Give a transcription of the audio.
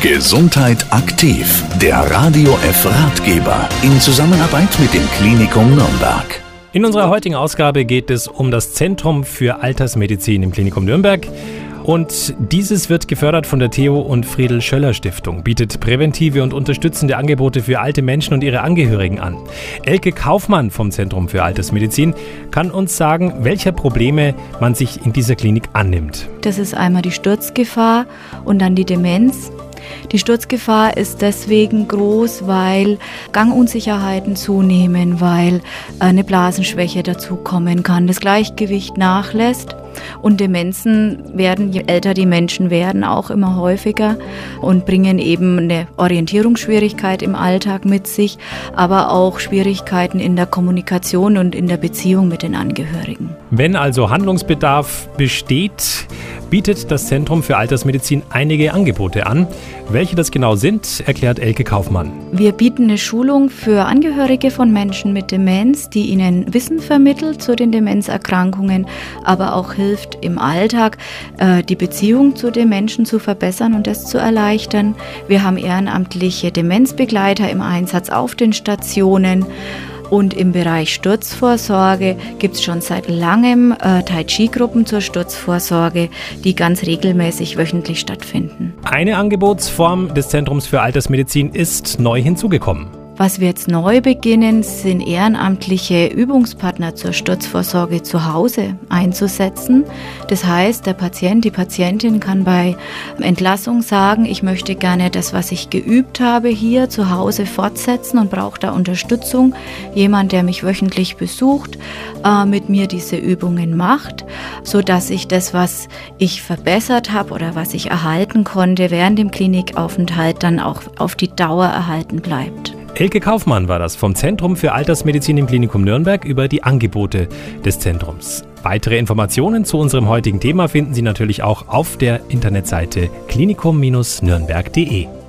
Gesundheit aktiv, der Radio F Ratgeber in Zusammenarbeit mit dem Klinikum Nürnberg. In unserer heutigen Ausgabe geht es um das Zentrum für Altersmedizin im Klinikum Nürnberg. Und dieses wird gefördert von der Theo und Friedel Schöller Stiftung, bietet präventive und unterstützende Angebote für alte Menschen und ihre Angehörigen an. Elke Kaufmann vom Zentrum für Altersmedizin kann uns sagen, welcher Probleme man sich in dieser Klinik annimmt. Das ist einmal die Sturzgefahr und dann die Demenz. Die Sturzgefahr ist deswegen groß, weil Gangunsicherheiten zunehmen, weil eine Blasenschwäche dazukommen kann, das Gleichgewicht nachlässt. Und Demenzen werden, je älter die Menschen werden, auch immer häufiger und bringen eben eine Orientierungsschwierigkeit im Alltag mit sich, aber auch Schwierigkeiten in der Kommunikation und in der Beziehung mit den Angehörigen. Wenn also Handlungsbedarf besteht, bietet das Zentrum für Altersmedizin einige Angebote an. Welche das genau sind, erklärt Elke Kaufmann. Wir bieten eine Schulung für Angehörige von Menschen mit Demenz, die ihnen Wissen vermittelt zu den Demenzerkrankungen, aber auch hilft im Alltag, äh, die Beziehung zu den Menschen zu verbessern und das zu erleichtern. Wir haben ehrenamtliche Demenzbegleiter im Einsatz auf den Stationen. Und im Bereich Sturzvorsorge gibt es schon seit langem äh, Tai Chi-Gruppen zur Sturzvorsorge, die ganz regelmäßig wöchentlich stattfinden. Eine Angebotsform des Zentrums für Altersmedizin ist neu hinzugekommen. Was wir jetzt neu beginnen, sind ehrenamtliche Übungspartner zur Sturzvorsorge zu Hause einzusetzen. Das heißt, der Patient, die Patientin kann bei Entlassung sagen, ich möchte gerne das, was ich geübt habe, hier zu Hause fortsetzen und brauche da Unterstützung. Jemand, der mich wöchentlich besucht, äh, mit mir diese Übungen macht, so dass ich das, was ich verbessert habe oder was ich erhalten konnte während dem Klinikaufenthalt, dann auch auf die Dauer erhalten bleibt. Elke Kaufmann war das vom Zentrum für Altersmedizin im Klinikum Nürnberg über die Angebote des Zentrums. Weitere Informationen zu unserem heutigen Thema finden Sie natürlich auch auf der Internetseite klinikum-nürnberg.de.